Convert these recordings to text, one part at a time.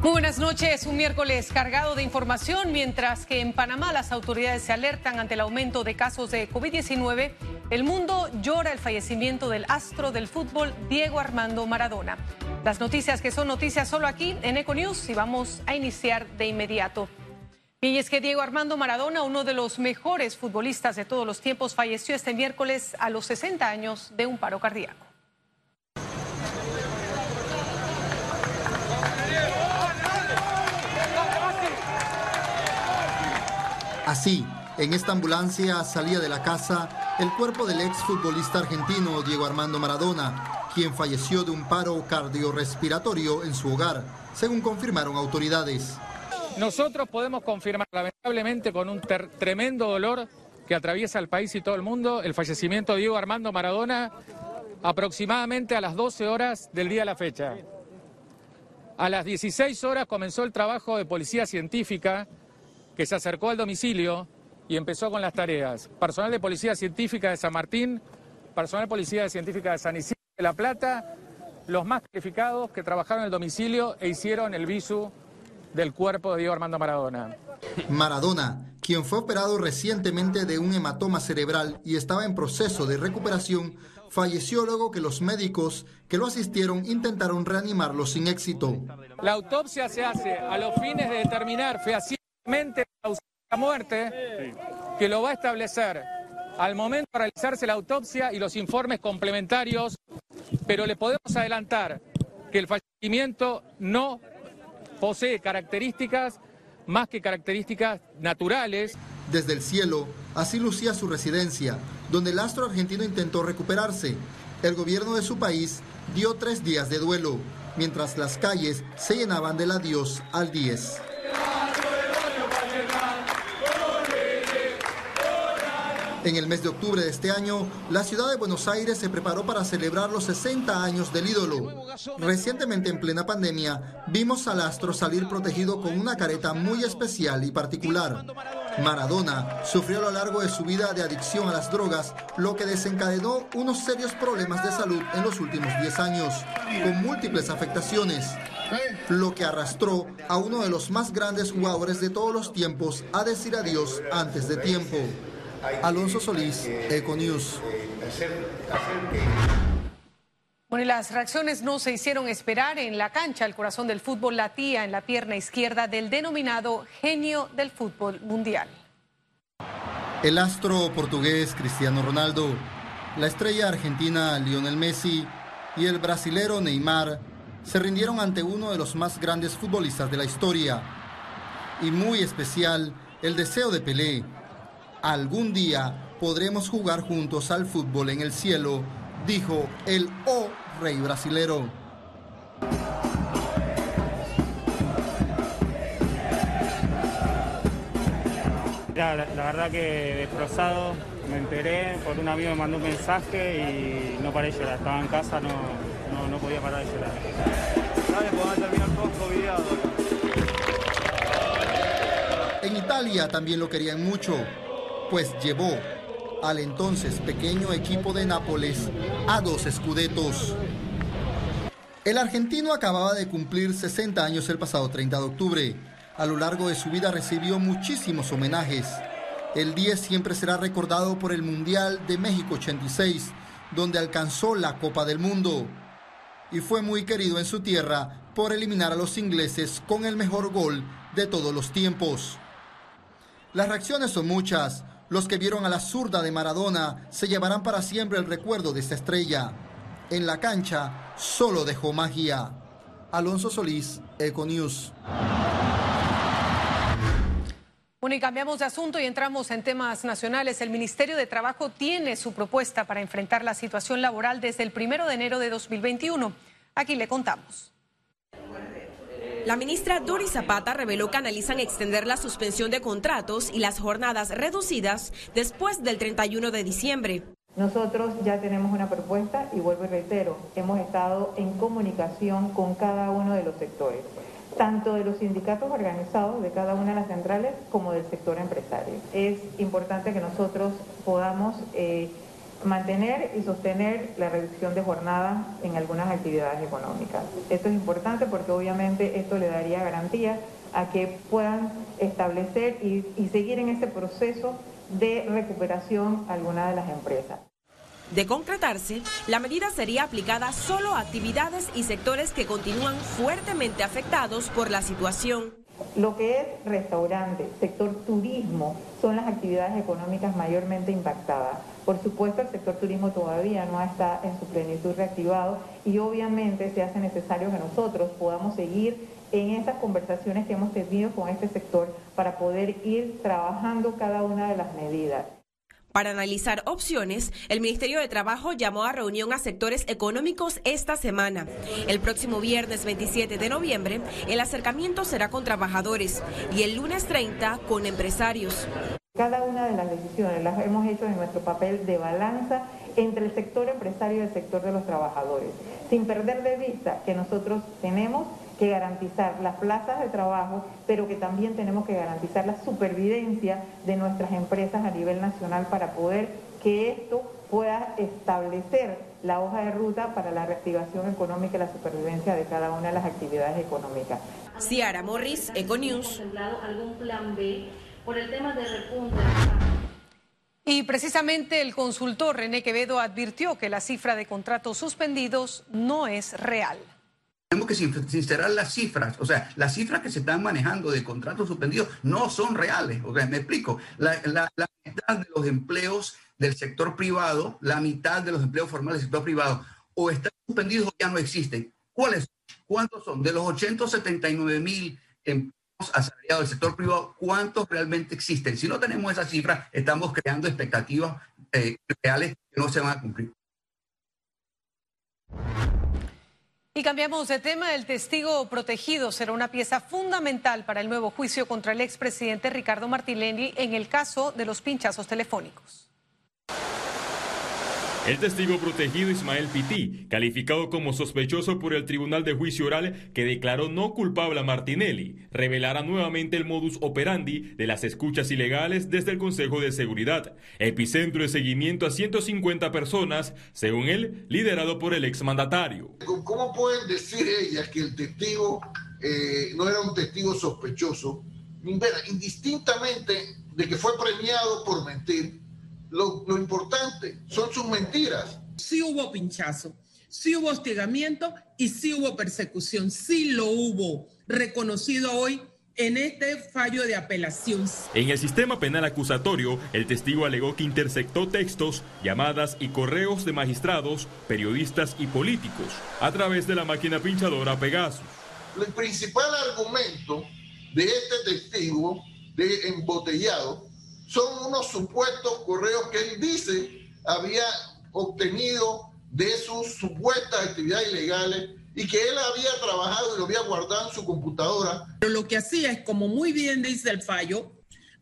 Muy buenas noches. Un miércoles cargado de información, mientras que en Panamá las autoridades se alertan ante el aumento de casos de COVID-19. El mundo llora el fallecimiento del astro del fútbol Diego Armando Maradona. Las noticias que son noticias solo aquí en Econews y vamos a iniciar de inmediato. Y es que Diego Armando Maradona, uno de los mejores futbolistas de todos los tiempos, falleció este miércoles a los 60 años de un paro cardíaco. Así, en esta ambulancia salía de la casa el cuerpo del ex futbolista argentino Diego Armando Maradona, quien falleció de un paro cardiorrespiratorio en su hogar, según confirmaron autoridades. Nosotros podemos confirmar, lamentablemente, con un tremendo dolor que atraviesa el país y todo el mundo, el fallecimiento de Diego Armando Maradona aproximadamente a las 12 horas del día de la fecha. A las 16 horas comenzó el trabajo de policía científica que se acercó al domicilio y empezó con las tareas. Personal de Policía Científica de San Martín, personal de Policía Científica de San Isidro de La Plata, los más calificados que trabajaron en el domicilio e hicieron el visu del cuerpo de Diego Armando Maradona. Maradona, quien fue operado recientemente de un hematoma cerebral y estaba en proceso de recuperación, falleció luego que los médicos que lo asistieron intentaron reanimarlo sin éxito. La autopsia se hace a los fines de determinar fehacientemente la muerte que lo va a establecer al momento de realizarse la autopsia y los informes complementarios, pero le podemos adelantar que el fallecimiento no posee características más que características naturales. Desde el cielo, así lucía su residencia, donde el astro argentino intentó recuperarse. El gobierno de su país dio tres días de duelo, mientras las calles se llenaban del adiós al 10. En el mes de octubre de este año, la ciudad de Buenos Aires se preparó para celebrar los 60 años del ídolo. Recientemente, en plena pandemia, vimos al astro salir protegido con una careta muy especial y particular. Maradona sufrió a lo largo de su vida de adicción a las drogas, lo que desencadenó unos serios problemas de salud en los últimos 10 años, con múltiples afectaciones, lo que arrastró a uno de los más grandes jugadores de todos los tiempos a decir adiós antes de tiempo. Alonso Solís, Econews. Bueno, y las reacciones no se hicieron esperar en la cancha. El corazón del fútbol latía en la pierna izquierda del denominado genio del fútbol mundial. El astro portugués Cristiano Ronaldo, la estrella argentina Lionel Messi y el brasilero Neymar se rindieron ante uno de los más grandes futbolistas de la historia. Y muy especial el deseo de Pelé Algún día podremos jugar juntos al fútbol en el cielo, dijo el O rey brasilero. La, verdad que destrozado, me enteré, por un amigo me mandó un mensaje y no paré de llorar. Estaba en casa, no, no, podía parar de llorar. terminar En Italia también lo querían mucho pues llevó al entonces pequeño equipo de Nápoles a dos escudetos. El argentino acababa de cumplir 60 años el pasado 30 de octubre. A lo largo de su vida recibió muchísimos homenajes. El 10 siempre será recordado por el Mundial de México 86, donde alcanzó la Copa del Mundo. Y fue muy querido en su tierra por eliminar a los ingleses con el mejor gol de todos los tiempos. Las reacciones son muchas. Los que vieron a la zurda de Maradona se llevarán para siempre el recuerdo de esta estrella. En la cancha solo dejó magia. Alonso Solís, Econews. Bueno, y cambiamos de asunto y entramos en temas nacionales. El Ministerio de Trabajo tiene su propuesta para enfrentar la situación laboral desde el primero de enero de 2021. Aquí le contamos. La ministra Doris Zapata reveló que analizan extender la suspensión de contratos y las jornadas reducidas después del 31 de diciembre. Nosotros ya tenemos una propuesta y vuelvo y reitero, hemos estado en comunicación con cada uno de los sectores, tanto de los sindicatos organizados de cada una de las centrales como del sector empresario. Es importante que nosotros podamos... Eh, mantener y sostener la reducción de jornada en algunas actividades económicas. Esto es importante porque obviamente esto le daría garantía a que puedan establecer y, y seguir en ese proceso de recuperación algunas de las empresas. De concretarse, la medida sería aplicada solo a actividades y sectores que continúan fuertemente afectados por la situación. Lo que es restaurante, sector turismo, son las actividades económicas mayormente impactadas. Por supuesto, el sector turismo todavía no está en su plenitud reactivado y obviamente se hace necesario que nosotros podamos seguir en esas conversaciones que hemos tenido con este sector para poder ir trabajando cada una de las medidas. Para analizar opciones, el Ministerio de Trabajo llamó a reunión a sectores económicos esta semana. El próximo viernes 27 de noviembre, el acercamiento será con trabajadores y el lunes 30 con empresarios. Cada una de las decisiones las hemos hecho en nuestro papel de balanza entre el sector empresario y el sector de los trabajadores, sin perder de vista que nosotros tenemos que garantizar las plazas de trabajo, pero que también tenemos que garantizar la supervivencia de nuestras empresas a nivel nacional para poder que esto pueda establecer la hoja de ruta para la reactivación económica y la supervivencia de cada una de las actividades económicas. Ciara Morris, Econews. algún plan B por el tema de repunte? Y precisamente el consultor René Quevedo advirtió que la cifra de contratos suspendidos no es real. Tenemos que sincerar las cifras, o sea, las cifras que se están manejando de contratos suspendidos no son reales. O sea, me explico, la, mitad de los empleos del sector privado, la mitad de los empleos formales del sector privado, o están suspendidos o ya no existen. ¿Cuáles? ¿Cuántos son? De los 879 mil empleos asalariados del sector privado, ¿cuántos realmente existen? Si no tenemos esa cifra, estamos creando expectativas eh, reales que no se van a cumplir. Y cambiamos de tema. El testigo protegido será una pieza fundamental para el nuevo juicio contra el expresidente Ricardo Martinelli en el caso de los pinchazos telefónicos. El testigo protegido Ismael Pití, calificado como sospechoso por el Tribunal de Juicio Oral que declaró no culpable a Martinelli, revelará nuevamente el modus operandi de las escuchas ilegales desde el Consejo de Seguridad, epicentro de seguimiento a 150 personas, según él, liderado por el exmandatario. ¿Cómo pueden decir ellas que el testigo eh, no era un testigo sospechoso, indistintamente de que fue premiado por mentir? Lo, importante son sus mentiras. Sí hubo pinchazo, sí hubo hostigamiento y sí hubo persecución, sí lo hubo, reconocido hoy en este fallo de apelación. En el sistema penal acusatorio, el testigo alegó que interceptó textos, llamadas y correos de magistrados, periodistas y políticos a través de la máquina pinchadora Pegasus. El principal argumento de este testigo de embotellado son unos supuestos correos que él dice había obtenido de sus supuestas actividades ilegales y que él había trabajado y lo había guardado en su computadora. Pero lo que hacía es, como muy bien dice el fallo,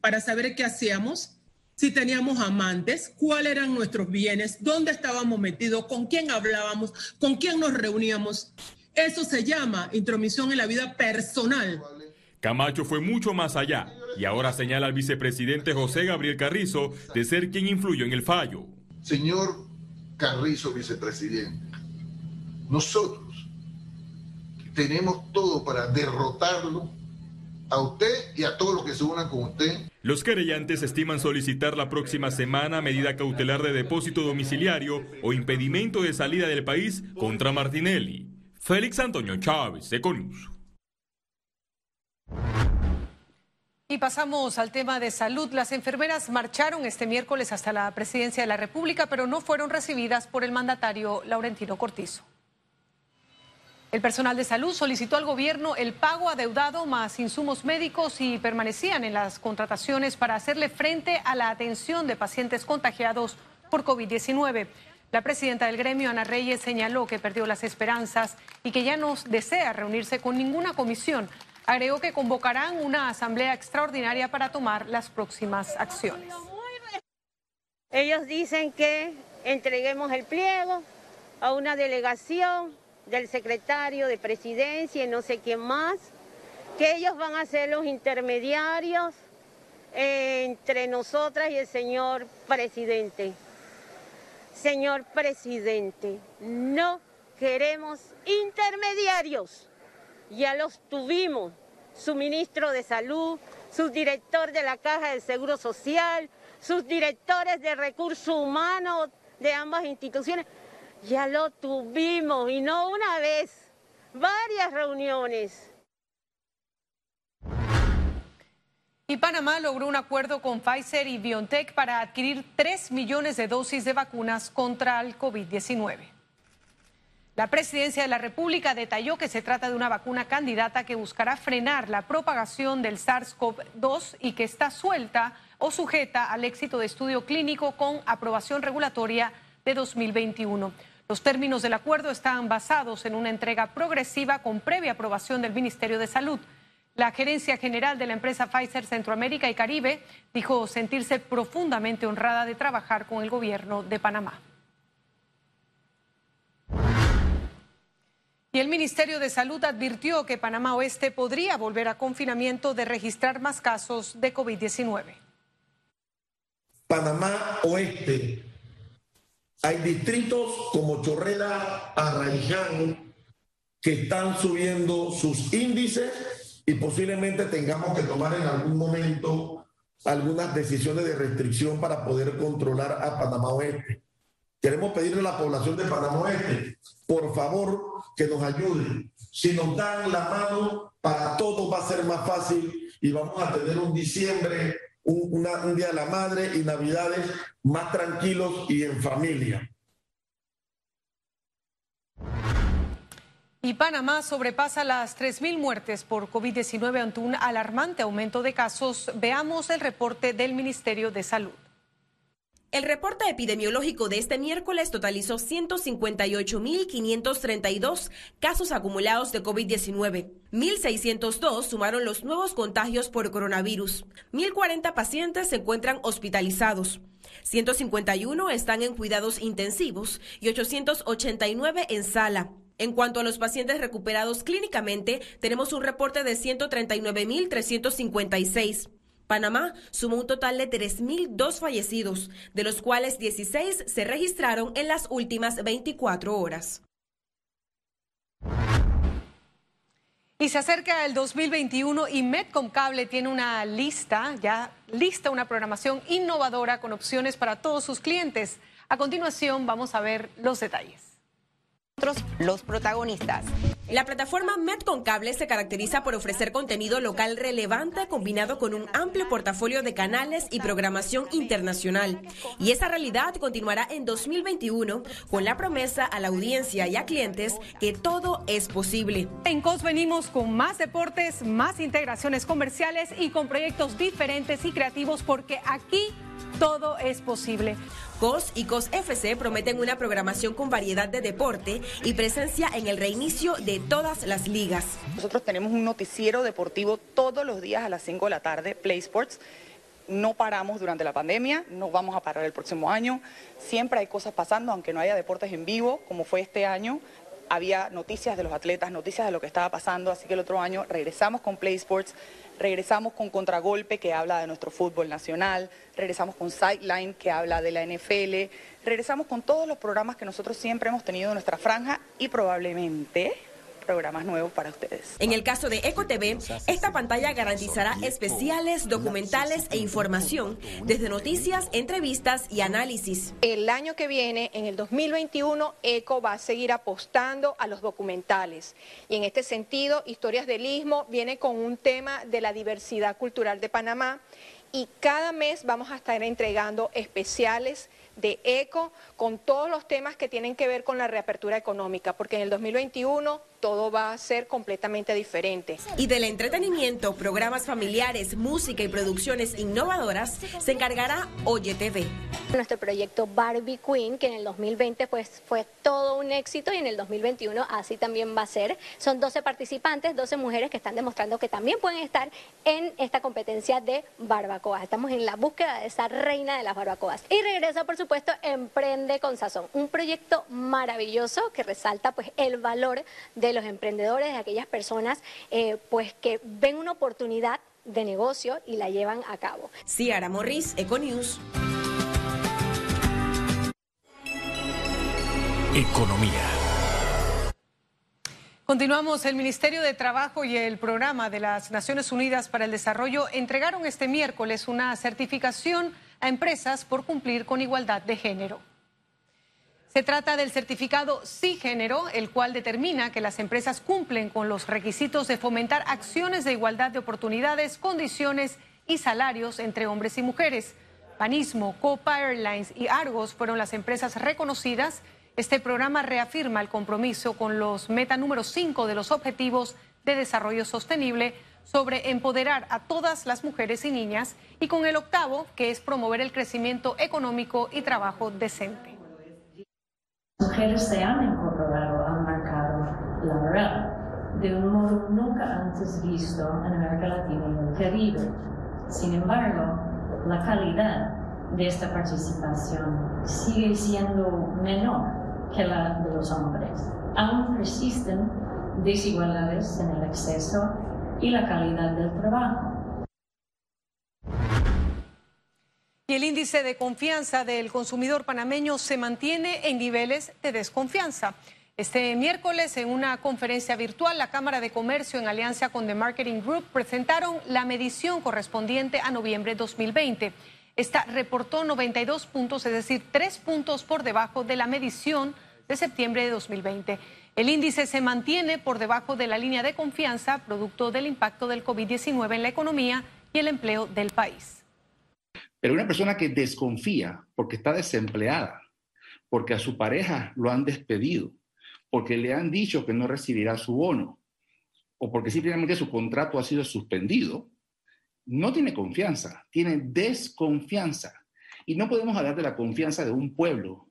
para saber qué hacíamos, si teníamos amantes, cuáles eran nuestros bienes, dónde estábamos metidos, con quién hablábamos, con quién nos reuníamos. Eso se llama intromisión en la vida personal. Camacho fue mucho más allá y ahora señala al vicepresidente José Gabriel Carrizo de ser quien influyó en el fallo. Señor Carrizo, vicepresidente, nosotros tenemos todo para derrotarlo a usted y a todos los que se unan con usted. Los querellantes estiman solicitar la próxima semana medida cautelar de depósito domiciliario o impedimento de salida del país contra Martinelli. Félix Antonio Chávez, Econius. Y pasamos al tema de salud. Las enfermeras marcharon este miércoles hasta la presidencia de la República, pero no fueron recibidas por el mandatario Laurentino Cortizo. El personal de salud solicitó al gobierno el pago adeudado más insumos médicos y permanecían en las contrataciones para hacerle frente a la atención de pacientes contagiados por COVID-19. La presidenta del gremio, Ana Reyes, señaló que perdió las esperanzas y que ya no desea reunirse con ninguna comisión Agregó que convocarán una asamblea extraordinaria para tomar las próximas acciones. Ellos dicen que entreguemos el pliego a una delegación del secretario de presidencia y no sé quién más, que ellos van a ser los intermediarios entre nosotras y el señor presidente. señor presidente, no queremos intermediarios. Ya los tuvimos, su ministro de Salud, su director de la Caja del Seguro Social, sus directores de recursos humanos de ambas instituciones. Ya lo tuvimos y no una vez, varias reuniones. Y Panamá logró un acuerdo con Pfizer y BioNTech para adquirir 3 millones de dosis de vacunas contra el COVID-19. La presidencia de la República detalló que se trata de una vacuna candidata que buscará frenar la propagación del SARS-CoV-2 y que está suelta o sujeta al éxito de estudio clínico con aprobación regulatoria de 2021. Los términos del acuerdo están basados en una entrega progresiva con previa aprobación del Ministerio de Salud. La gerencia general de la empresa Pfizer Centroamérica y Caribe dijo sentirse profundamente honrada de trabajar con el gobierno de Panamá. Y el Ministerio de Salud advirtió que Panamá Oeste podría volver a confinamiento de registrar más casos de COVID-19. Panamá Oeste. Hay distritos como Chorrera, Arraiján, que están subiendo sus índices y posiblemente tengamos que tomar en algún momento algunas decisiones de restricción para poder controlar a Panamá Oeste. Queremos pedirle a la población de Panamá Oeste, por favor, que nos ayuden. Si nos dan la mano, para todos va a ser más fácil y vamos a tener un diciembre, un, un Día de la Madre y Navidades más tranquilos y en familia. Y Panamá sobrepasa las 3.000 muertes por COVID-19 ante un alarmante aumento de casos. Veamos el reporte del Ministerio de Salud. El reporte epidemiológico de este miércoles totalizó 158.532 casos acumulados de COVID-19. 1.602 sumaron los nuevos contagios por coronavirus. 1.040 pacientes se encuentran hospitalizados. 151 están en cuidados intensivos y 889 en sala. En cuanto a los pacientes recuperados clínicamente, tenemos un reporte de 139.356. Panamá sumó un total de 3.002 fallecidos, de los cuales 16 se registraron en las últimas 24 horas. Y se acerca el 2021 y Metcom Cable tiene una lista, ya lista, una programación innovadora con opciones para todos sus clientes. A continuación vamos a ver los detalles los protagonistas. La plataforma Cable se caracteriza por ofrecer contenido local relevante combinado con un amplio portafolio de canales y programación internacional. Y esa realidad continuará en 2021 con la promesa a la audiencia y a clientes que todo es posible. En COS venimos con más deportes, más integraciones comerciales y con proyectos diferentes y creativos porque aquí todo es posible. COS y COS FC prometen una programación con variedad de deporte y presencia en el reinicio de todas las ligas. Nosotros tenemos un noticiero deportivo todos los días a las 5 de la tarde, Play Sports. No paramos durante la pandemia, no vamos a parar el próximo año. Siempre hay cosas pasando, aunque no haya deportes en vivo, como fue este año había noticias de los atletas, noticias de lo que estaba pasando, así que el otro año regresamos con Play Sports regresamos con Contragolpe, que habla de nuestro fútbol nacional, regresamos con Sideline, que habla de la NFL, regresamos con todos los programas que nosotros siempre hemos tenido en nuestra franja y probablemente programas nuevos para ustedes. En el caso de EcoTV, esta pantalla garantizará especiales, documentales e información, desde noticias, entrevistas y análisis. El año que viene, en el 2021, ECO va a seguir apostando a los documentales. Y en este sentido, Historias del Istmo viene con un tema de la diversidad cultural de Panamá y cada mes vamos a estar entregando especiales de ECO con todos los temas que tienen que ver con la reapertura económica, porque en el 2021 todo va a ser completamente diferente. Y del entretenimiento, programas familiares, música y producciones innovadoras se encargará Oye TV. Nuestro proyecto Barbie Queen, que en el 2020 pues, fue todo un éxito y en el 2021 así también va a ser. Son 12 participantes, 12 mujeres que están demostrando que también pueden estar en esta competencia de barbacoas. Estamos en la búsqueda de esa reina de las barbacoas. Y regresa, por supuesto, Emprende con Sazón, un proyecto maravilloso que resalta pues el valor de los emprendedores, de aquellas personas eh, pues que ven una oportunidad de negocio y la llevan a cabo. Ciara Morris, Econews. Economía. Continuamos. El Ministerio de Trabajo y el Programa de las Naciones Unidas para el Desarrollo entregaron este miércoles una certificación a empresas por cumplir con igualdad de género. Se trata del certificado Sí Género, el cual determina que las empresas cumplen con los requisitos de fomentar acciones de igualdad de oportunidades, condiciones y salarios entre hombres y mujeres. Panismo, Copa Airlines y Argos fueron las empresas reconocidas. Este programa reafirma el compromiso con los meta número 5 de los Objetivos de Desarrollo Sostenible sobre empoderar a todas las mujeres y niñas y con el octavo, que es promover el crecimiento económico y trabajo decente mujeres se han incorporado al mercado laboral de un modo nunca antes visto en América Latina y el Caribe. Sin embargo, la calidad de esta participación sigue siendo menor que la de los hombres. Aún persisten desigualdades en el acceso y la calidad del trabajo. Y el índice de confianza del consumidor panameño se mantiene en niveles de desconfianza. Este miércoles, en una conferencia virtual, la Cámara de Comercio, en alianza con The Marketing Group, presentaron la medición correspondiente a noviembre 2020. Esta reportó 92 puntos, es decir, tres puntos por debajo de la medición de septiembre de 2020. El índice se mantiene por debajo de la línea de confianza, producto del impacto del COVID-19 en la economía y el empleo del país. Pero una persona que desconfía porque está desempleada, porque a su pareja lo han despedido, porque le han dicho que no recibirá su bono, o porque simplemente su contrato ha sido suspendido, no tiene confianza, tiene desconfianza. Y no podemos hablar de la confianza de un pueblo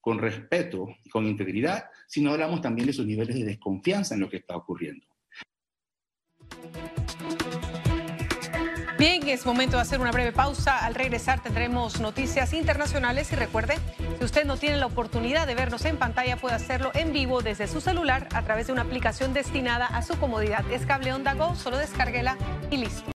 con respeto y con integridad si no hablamos también de sus niveles de desconfianza en lo que está ocurriendo. Bien, es momento de hacer una breve pausa. Al regresar tendremos noticias internacionales y recuerde, si usted no tiene la oportunidad de vernos en pantalla, puede hacerlo en vivo desde su celular a través de una aplicación destinada a su comodidad. Es Cable Onda Go, solo descárguela y listo.